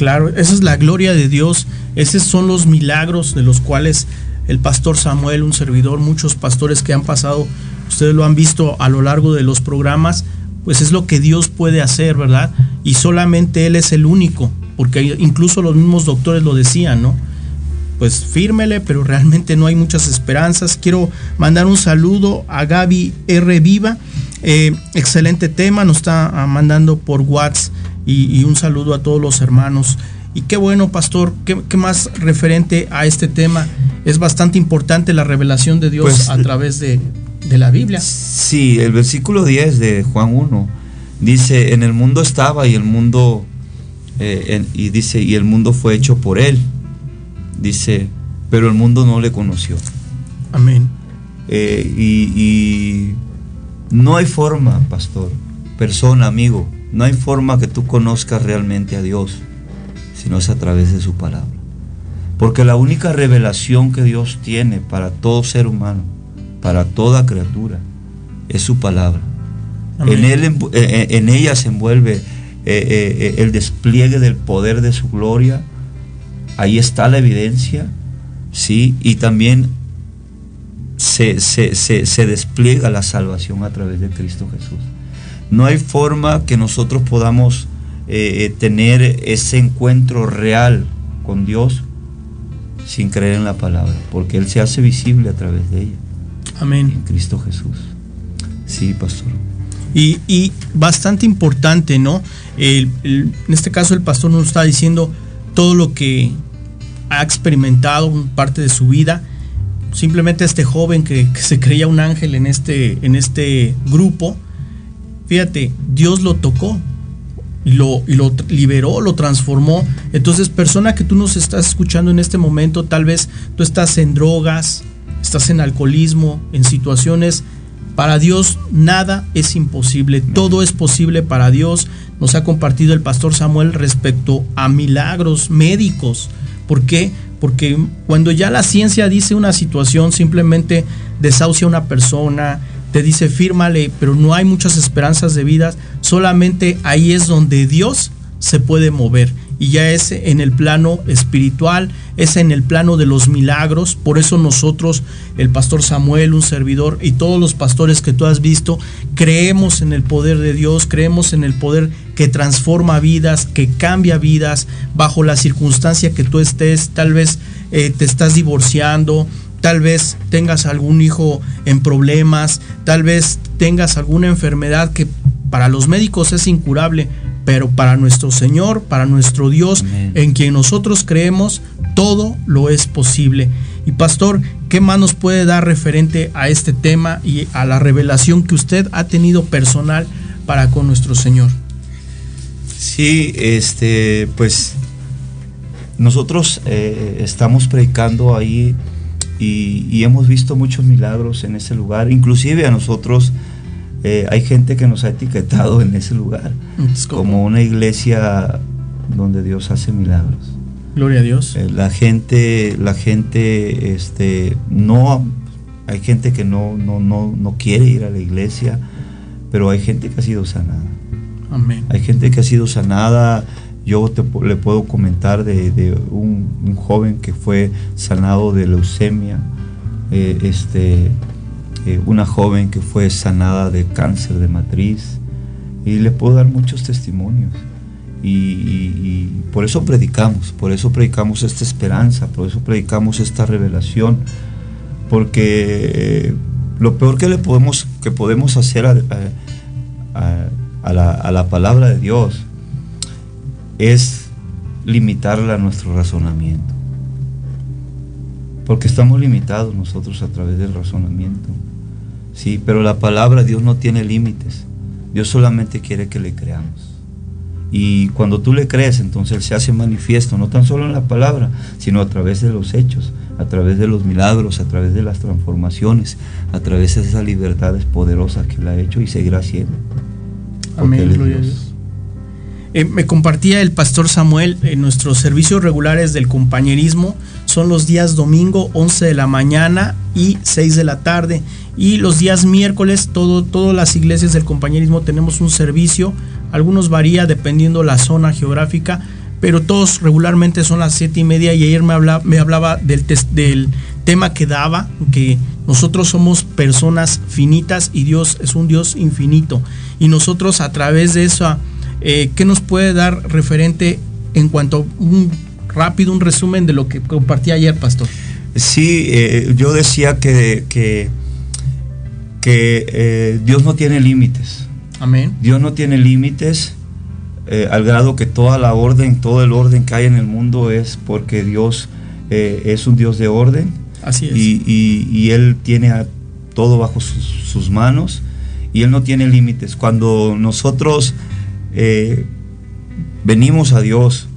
[SPEAKER 1] claro esa es la gloria de Dios. Esos son los milagros de los cuales el pastor Samuel, un servidor, muchos pastores que han pasado, ustedes lo han visto a lo largo de los programas, pues es lo que Dios puede hacer, ¿verdad? Y solamente Él es el único, porque incluso los mismos doctores lo decían, ¿no? Pues fírmele, pero realmente no hay muchas esperanzas. Quiero mandar un saludo a Gaby R. Viva. Eh, excelente tema, nos está ah, mandando por WhatsApp y un saludo a todos los hermanos. Y qué bueno, pastor, qué, más referente a este tema. Es bastante importante la revelación de Dios pues, a través de, la Biblia.
[SPEAKER 3] Sí, el versículo 10 de Juan 1 dice, en el mundo estaba y el mundo, eh, y dice, y el mundo fue hecho por él. Dice, pero el mundo no le conoció.
[SPEAKER 1] Amén.
[SPEAKER 3] Eh, y, y no hay forma, pastor, persona, amigo, no hay forma que tú conozcas realmente a Dios sino es a través de su palabra. Porque la única revelación que Dios tiene para todo ser humano, para toda criatura, es su palabra. En, él, eh, en, ella se envuelve eh, el despliegue del poder de su gloria. Ahí está la evidencia, ¿sí? Y también se, se, despliega la salvación a través de Cristo Jesús. No hay forma que nosotros podamos eh, eh, tener ese encuentro real con Dios sin creer en la palabra, porque Él se hace visible a través de ella.
[SPEAKER 1] Amén.
[SPEAKER 3] En Cristo Jesús. Sí, pastor.
[SPEAKER 1] Y, bastante importante, ¿no? En este caso el pastor nos está diciendo todo lo que ha experimentado, parte de su vida. Simplemente este joven que, se creía un ángel en este, en este grupo, fíjate, Dios lo tocó, lo, y lo liberó, lo transformó. Entonces, persona que tú nos estás escuchando en este momento, tal vez tú estás en drogas, estás en alcoholismo, en situaciones, para Dios nada es imposible, todo es posible para Dios. Nos ha compartido el pastor Samuel respecto a milagros médicos. ¿Por qué? Porque cuando ya la ciencia dice una situación, simplemente desahucia a una persona, te dice fírmale, pero no hay muchas esperanzas de vida, solamente ahí es donde Dios se puede mover y ya es en el plano espiritual, es en el plano de los milagros. Por eso nosotros, el pastor Samuel, un servidor y todos los pastores que tú has visto, creemos en el poder de Dios, creemos en el poder que transforma vidas, que cambia vidas bajo la circunstancia que tú estés. Tal vez eh, te estás divorciando, tal vez tengas algún hijo en problemas, tal vez tengas alguna enfermedad que para los médicos es incurable, pero para nuestro Señor, para nuestro Dios, en quien nosotros creemos, todo lo es posible. Y pastor, ¿qué más nos puede dar referente a este tema y a la revelación que usted ha tenido personal para con nuestro Señor?
[SPEAKER 3] Sí, este, pues nosotros eh, estamos predicando ahí y, hemos visto muchos milagros en ese lugar. Inclusive a nosotros eh, hay gente que nos ha etiquetado en ese lugar como una iglesia donde Dios hace milagros.
[SPEAKER 1] Gloria a Dios.
[SPEAKER 3] Eh, la gente, la gente, este, no, hay gente que no, no, no, no quiere ir a la iglesia, pero hay gente que ha sido sanada.
[SPEAKER 1] Amén.
[SPEAKER 3] Hay gente que ha sido sanada yo te, le puedo comentar de, un, joven que fue sanado de leucemia, eh, este, eh, una joven que fue sanada de cáncer de matriz, y le puedo dar muchos testimonios. Y, por eso predicamos, por eso predicamos esta esperanza, por eso predicamos esta revelación, porque eh, lo peor que le podemos, que podemos hacer a, la, a la palabra de Dios es limitarla a nuestro razonamiento. Porque estamos limitados nosotros a través del razonamiento. Sí, pero la palabra Dios no tiene límites. Dios solamente quiere que le creamos. Y cuando tú le crees, entonces Él se hace manifiesto, no tan solo en la palabra, sino a través de los hechos, a través de los milagros, a través de las transformaciones, a través de esas libertades poderosas que Él ha hecho y seguirá haciendo.
[SPEAKER 1] Amén, gloria a Dios. Eh, me compartía el pastor Samuel, en nuestros servicios regulares del compañerismo son los días domingo 11 de la mañana y 6 de la tarde. Y los días miércoles, todo, todas las iglesias del compañerismo tenemos un servicio. Algunos varía dependiendo la zona geográfica, pero todos regularmente son las 7 y media. Y ayer me hablaba, me hablaba del, del tema que daba, que nosotros somos personas finitas y Dios es un Dios infinito. Y nosotros a través de eso eh, ¿qué nos puede dar referente en cuanto a un rápido, un resumen de lo que compartí ayer, Pastor?
[SPEAKER 3] Sí, eh, yo decía que, que, eh, Dios no tiene límites.
[SPEAKER 1] Amén.
[SPEAKER 3] Dios no tiene límites al grado que toda la orden, todo el orden que hay en el mundo es porque Dios es un Dios de orden.
[SPEAKER 1] Así es.
[SPEAKER 3] Y, Él tiene a todo bajo sus, sus manos y Él no tiene límites. Cuando nosotros eh, venimos a Dios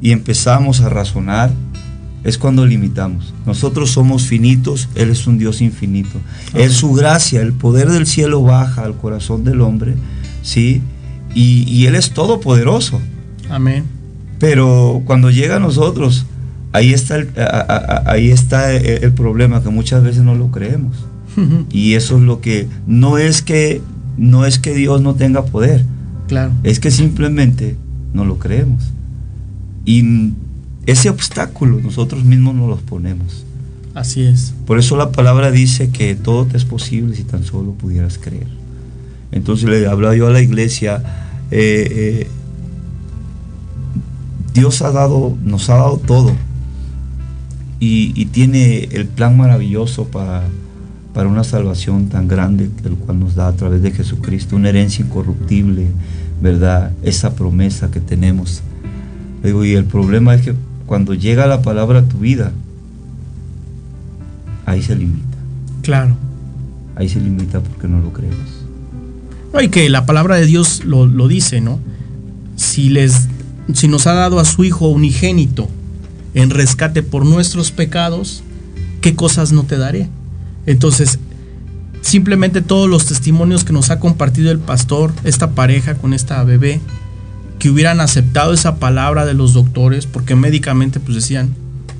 [SPEAKER 3] y empezamos a razonar, es cuando limitamos. Nosotros somos finitos, Él es un Dios infinito. Es su gracia, el poder del cielo baja al corazón del hombre, ¿sí? Y, Él es todopoderoso.
[SPEAKER 1] Amén.
[SPEAKER 3] Pero cuando llega a nosotros, ahí está el, ahí está el, problema, que muchas veces no lo creemos. Y eso es lo que, no es que, no es que Dios no tenga poder,
[SPEAKER 1] Claro.
[SPEAKER 3] Es que simplemente no lo creemos. Y ese obstáculo nosotros mismos nos los ponemos.
[SPEAKER 1] Así es.
[SPEAKER 3] Por eso la palabra dice que todo te es posible si tan solo pudieras creer. Entonces le hablaba yo a la iglesia, eh, eh, Dios ha dado, nos ha dado todo y, tiene el plan maravilloso para, para una salvación tan grande, el cual nos da a través de Jesucristo, una herencia incorruptible, ¿verdad? Esa promesa que tenemos. Digo, y el problema es que cuando llega la palabra a tu vida, ahí se limita.
[SPEAKER 1] Claro.
[SPEAKER 3] Ahí se limita porque no lo creemos.
[SPEAKER 1] No, y que la palabra de Dios lo, dice, ¿no? Si, les, si nos ha dado a su Hijo unigénito en rescate por nuestros pecados, ¿qué cosas no te daré? Entonces, simplemente todos los testimonios que nos ha compartido el pastor, esta pareja con esta bebé, que hubieran aceptado esa palabra de los doctores, porque médicamente pues decían,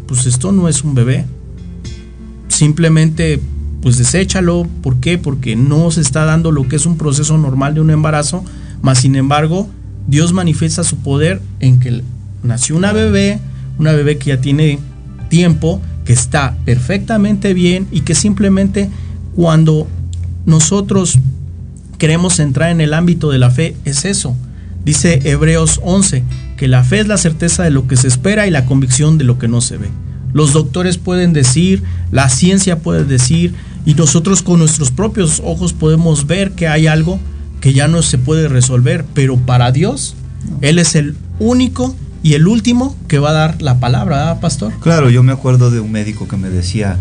[SPEAKER 1] pues esto no es un bebé. Simplemente pues deséchalo, ¿por qué? Porque no se está dando lo que es un proceso normal de un embarazo, más sin embargo, Dios manifiesta su poder en que nació una bebé, una bebé que ya tiene tiempo, que está perfectamente bien y que simplemente cuando nosotros queremos entrar en el ámbito de la fe es eso. Dice Hebreos 11, que la fe es la certeza de lo que se espera y la convicción de lo que no se ve. Los doctores pueden decir, la ciencia puede decir, y nosotros con nuestros propios ojos podemos ver que hay algo que ya no se puede resolver, pero para Dios, Él es el único y el último que va a dar la palabra, ¿ah, pastor?
[SPEAKER 3] Claro, yo me acuerdo de un médico que me decía,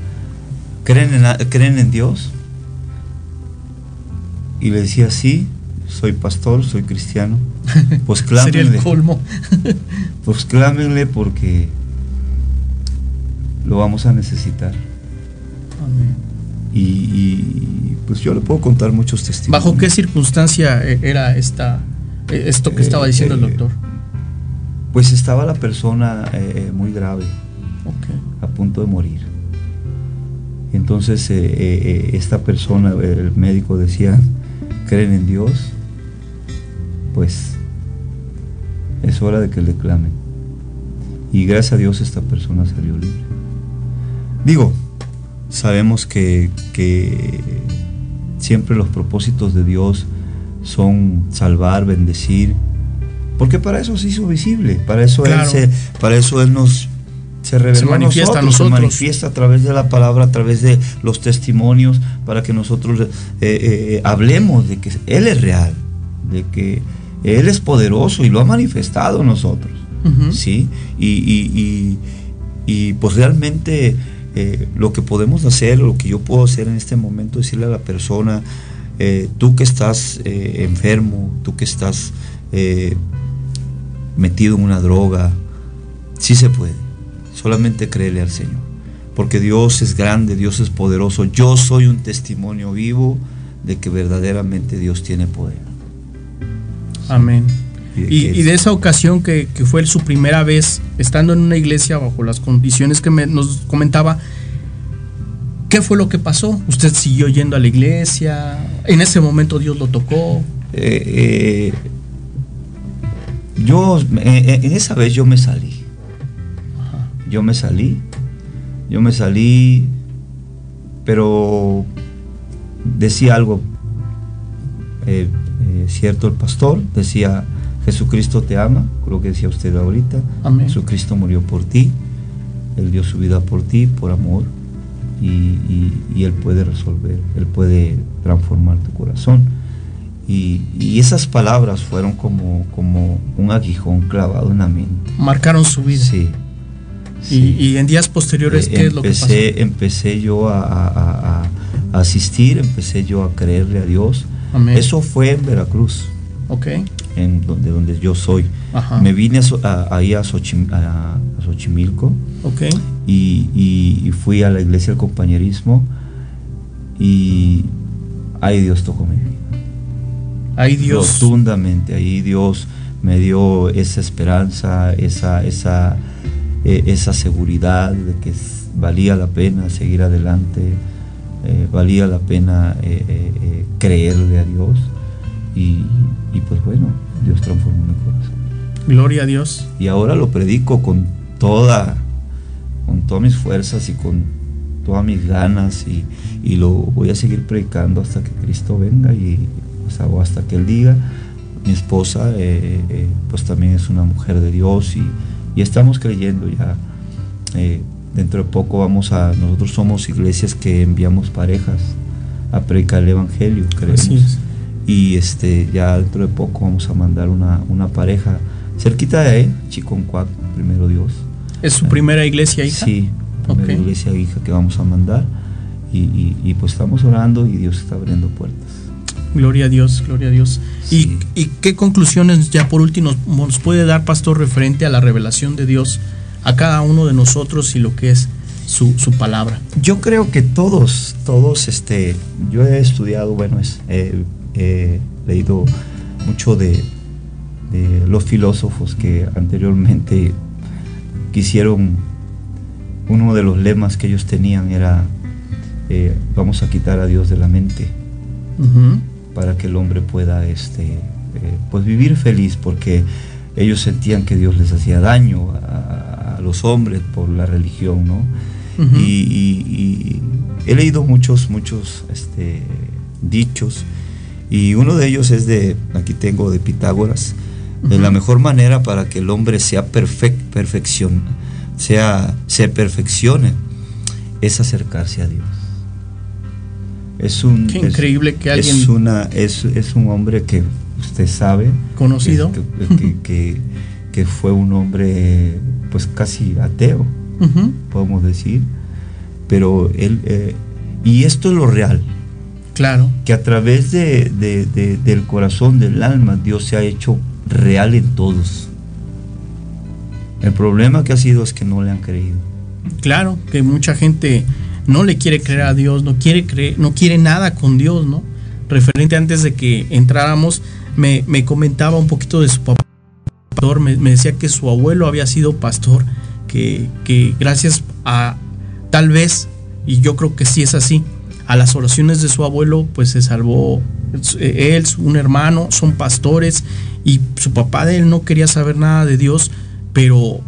[SPEAKER 3] ¿creen en, ¿creen en Dios? Y le decía, sí, soy pastor, soy cristiano. Pues clámenle.
[SPEAKER 1] colmo.
[SPEAKER 3] pues clámenle porque lo vamos a necesitar. Y, pues yo le puedo contar muchos testimonios.
[SPEAKER 1] ¿Bajo qué circunstancia eh, era esta, eh, esto que estaba diciendo el eh, doctor?
[SPEAKER 3] Pues estaba la persona muy grave, a punto de morir. Entonces esta persona, el médico decía, creen en Dios, pues es hora de que le clamen. Y gracias a Dios esta persona salió libre. Digo, sabemos que, siempre los propósitos de Dios son salvar, bendecir, porque para eso se hizo visible, para eso, él, se, para eso él nos se reveló
[SPEAKER 1] manifiesta
[SPEAKER 3] a nosotros, se manifiesta a través de la palabra, a través de los testimonios, para que nosotros eh, eh, hablemos de que Él es real, de que Él es poderoso y lo ha manifestado en nosotros. ¿sí? Y, y, pues realmente eh, lo que podemos hacer, lo que yo puedo hacer en este momento, es decirle a la persona, tú que estás enfermo, tú que estás metido en una droga. Sí se puede. Solamente créele al Señor. Porque Dios es grande, Dios es poderoso. Yo soy un testimonio vivo de que verdaderamente Dios tiene poder.
[SPEAKER 1] Amén. Y, de esa ocasión que, fue su primera vez estando en una iglesia bajo las condiciones que nos comentaba, ¿qué fue lo que pasó? ¿Usted siguió yendo a la iglesia? ¿En ese momento Dios lo tocó?
[SPEAKER 3] Eh, eh, yo, eh, en esa vez yo me salí. Yo me salí. Yo me salí, pero decía algo cierto el pastor, decía, Jesucristo te ama, creo que decía usted ahorita. Jesucristo murió por ti, Él dio su vida por ti, por amor, y, Él puede resolver, Él puede transformar tu corazón. Y, esas palabras fueron como, como un aguijón clavado en la mente.
[SPEAKER 1] Marcaron su vida.
[SPEAKER 3] Sí.
[SPEAKER 1] Y, en días posteriores, ¿qué es lo que pasó?
[SPEAKER 3] Empecé yo a, asistir, empecé yo a creerle a Dios. Eso fue en Veracruz.
[SPEAKER 1] Ok
[SPEAKER 3] en donde, donde yo soy. Me vine ahí a, Xochimilco
[SPEAKER 1] okay.
[SPEAKER 3] y, fui a la iglesia del compañerismo y ahí Dios tocó mi vida.
[SPEAKER 1] Ahí Dios.
[SPEAKER 3] Rotundamente, ahí Dios me dio esa esperanza, esa, esa, e, esa seguridad de que valía la pena seguir adelante, eh, valía la pena eh, eh, creerle a Dios y, y pues bueno, Dios transformó mi corazón.
[SPEAKER 1] Gloria a Dios.
[SPEAKER 3] Y ahora lo predico con toda, con todas mis fuerzas y con todas mis ganas y, lo voy a seguir predicando hasta que Cristo venga y o, hasta que Él diga. Mi esposa pues también es una mujer de Dios y, estamos creyendo ya. Eh, dentro de poco vamos a, nosotros somos iglesias que enviamos parejas a predicar el Evangelio, creemos y este ya dentro de poco vamos a mandar una, pareja cerquita de ahí, Chiconcuac, primero Dios.
[SPEAKER 1] ¿Es su primera iglesia hija?
[SPEAKER 3] Sí, primera iglesia hija que vamos a mandar y, pues estamos orando y Dios está abriendo puertas.
[SPEAKER 1] Gloria a Dios, gloria a Dios. ¿Y, qué conclusiones ya por último nos puede dar, pastor, referente a la revelación de Dios a cada uno de nosotros y lo que es su, palabra?
[SPEAKER 3] Yo creo que todos, todos, este, yo he estudiado, bueno, es, eh, he leído mucho de, los filósofos que anteriormente quisieron, uno de los lemas que ellos tenían era, eh, vamos a quitar a Dios de la mente para que el hombre pueda este, eh, pues vivir feliz, porque ellos sentían que Dios les hacía daño a, los hombres por la religión, ¿no? y, he leído muchos, muchos este, dichos y uno de ellos es de, aquí tengo de Pitágoras, de la mejor manera para que el hombre sea perfect, perfección, sea, se perfeccione, es acercarse a Dios. Es un,
[SPEAKER 1] Qué increíble que alguien...
[SPEAKER 3] Es, una, es, es, un hombre que usted sabe.
[SPEAKER 1] Conocido.
[SPEAKER 3] Que, que, fue un hombre pues casi ateo, podemos decir. Pero él... Eh, y esto es lo real.
[SPEAKER 1] Claro.
[SPEAKER 3] Que a través de, del corazón, del alma, Dios se ha hecho real en todos. El problema que ha sido es que no le han creído.
[SPEAKER 1] Claro, que mucha gente no le quiere creer a Dios, no quiere creer, no quiere nada con Dios, ¿no? Referente antes de que entráramos, me, comentaba un poquito de su papá, me, me decía que su abuelo había sido pastor, que, que gracias a tal vez, y yo creo que sí es así, a las oraciones de su abuelo, pues se salvó él, un hermano, son pastores y su papá de él no quería saber nada de Dios, pero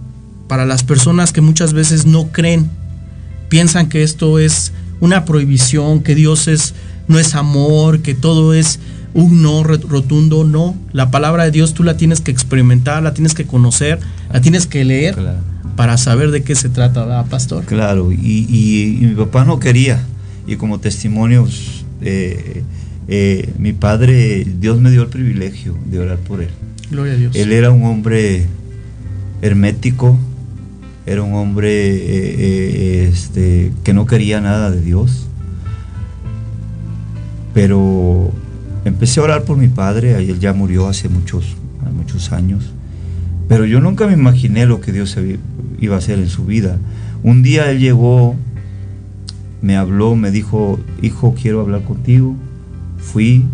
[SPEAKER 1] para las personas que muchas veces no creen, piensan que esto es una prohibición, que Dios es no es amor, que todo es un no rotundo, no. La palabra de Dios tú la tienes que experimentar, la tienes que conocer, la tienes que leer para saber de qué se trata, pastor?
[SPEAKER 3] Claro, y mi papá no quería y como testimonios, eh, eh, mi padre, Dios me dio el privilegio de orar por él.
[SPEAKER 1] Gloria a Dios.
[SPEAKER 3] Él era un hombre hermético, era un hombre eh, este, que no quería nada de Dios. Pero empecé a orar por mi padre, él ya murió hace muchos, muchos años. Pero yo nunca me imaginé lo que Dios iba a hacer en su vida. Un día él llegó, me habló, me dijo, hijo, quiero hablar contigo. Fui,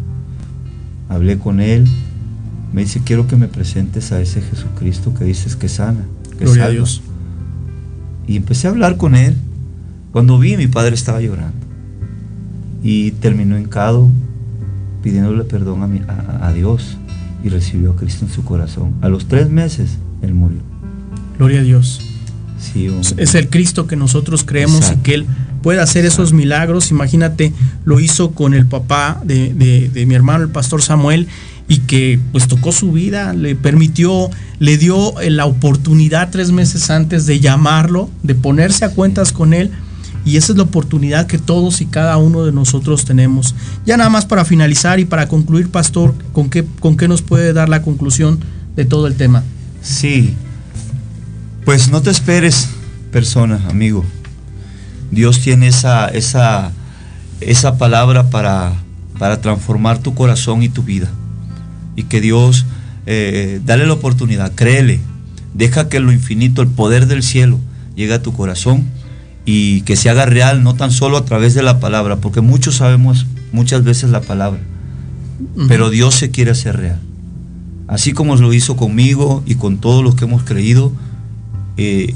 [SPEAKER 3] hablé con él. Me dice, quiero que me presentes a ese Jesucristo que dices que sana, que
[SPEAKER 1] Gloria a Dios.
[SPEAKER 3] Y empecé a hablar con él. Cuando vi, mi padre estaba llorando. Y terminó hincado, pidiéndole perdón a, a Dios y recibió a Cristo en su corazón. A los tres meses, él murió.
[SPEAKER 1] Gloria a Dios. es el Cristo que nosotros creemos y que Él puede hacer esos milagros. Imagínate, lo hizo con el papá de, mi hermano, el pastor Samuel, y que pues tocó su vida, le permitió, le dio la oportunidad tres meses antes de llamarlo, de ponerse a cuentas con Él y esa es la oportunidad que todos y cada uno de nosotros tenemos. Ya nada más para finalizar y para concluir, pastor, ¿con qué, con qué nos puede dar la conclusión de todo el tema?
[SPEAKER 3] Sí, pues no te esperes, persona, amigo. Dios tiene esa, esa, esa palabra para, para transformar tu corazón y tu vida. Y que Dios, eh, dale la oportunidad, créele, deja que lo infinito, el poder del cielo, llegue a tu corazón y que se haga real, no tan solo a través de la palabra, porque muchos sabemos muchas veces la palabra, pero Dios se quiere hacer real. Así como lo hizo conmigo y con todos los que hemos creído, eh,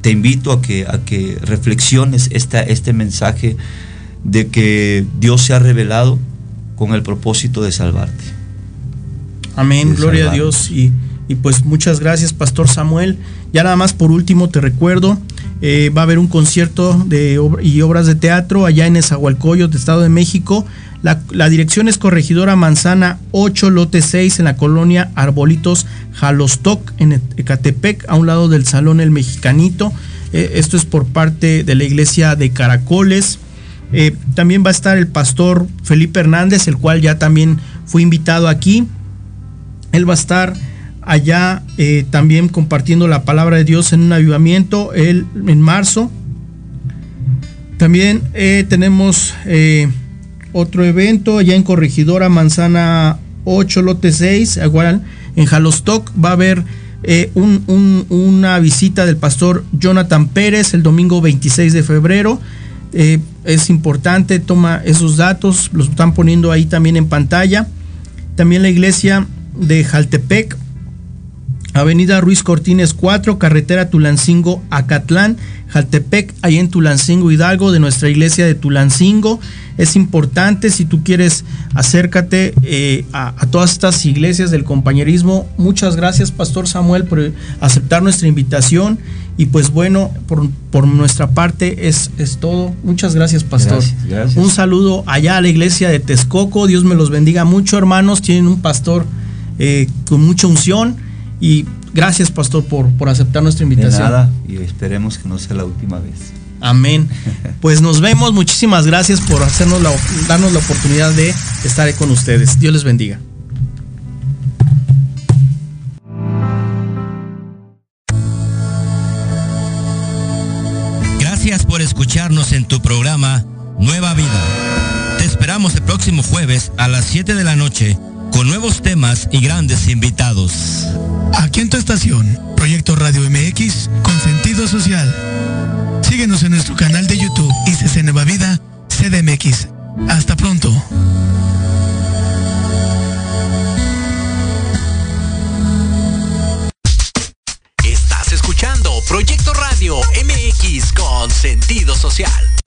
[SPEAKER 3] te invito a que, a que reflexiones esta, este mensaje de que Dios se ha revelado con el propósito de salvarte.
[SPEAKER 1] Amén, gloria a Dios y, y pues muchas gracias, Pastor Samuel. Ya nada más por último te recuerdo eh, va a haber un concierto de y obras de teatro allá en Esahualcoyot, Estado de México. La, dirección es Corregidora Manzana 8, lote 6, en la colonia Arbolitos, Jalostoc, en Ecatepec, a un lado del Salón El Mexicanito. Eh, esto es por parte de la iglesia de Caracoles. Eh, también va a estar el pastor Felipe Hernández, el cual ya también fue invitado aquí. Él va a estar allá eh, también compartiendo la palabra de Dios en un avivamiento el, en marzo. También eh, tenemos eh, otro evento allá en Corregidora Manzana 8, lote 6, igual en Jalostoc va a haber una visita del pastor Jonathan Pérez el domingo 26 de febrero. es importante, toma esos datos, los están poniendo ahí también en pantalla. También la iglesia de Jaltepec Avenida Ruiz Cortines 4, carretera Tulancingo, Acatlán, Jaltepec, ahí en Tulancingo Hidalgo, de nuestra iglesia de Tulancingo. Es importante, si tú quieres, acércate eh, a, todas estas iglesias del compañerismo. Muchas gracias, Pastor Samuel, por aceptar nuestra invitación. Y pues bueno, por, nuestra parte es, es, todo. Muchas gracias, Pastor. Un saludo allá a la iglesia de Texcoco. Dios me los bendiga mucho, hermanos. Tienen un pastor eh, con mucha unción y gracias, pastor, por, por aceptar nuestra invitación.
[SPEAKER 3] De nada, y esperemos que no sea la última vez.
[SPEAKER 1] Amén. Pues nos vemos. Muchísimas gracias por hacernos la, darnos la oportunidad de estar con ustedes. Dios les bendiga.
[SPEAKER 2] Gracias por escucharnos en tu programa Nueva Vida. Te esperamos el próximo jueves a las 7 de la noche con nuevos temas y grandes invitados.
[SPEAKER 6] Aquí en tu estación, Proyecto Radio MX con sentido social. Síguenos en nuestro canal de YouTube ICC Nueva Vida CDMX. Hasta pronto.
[SPEAKER 5] Estás escuchando Proyecto Radio MX con sentido social.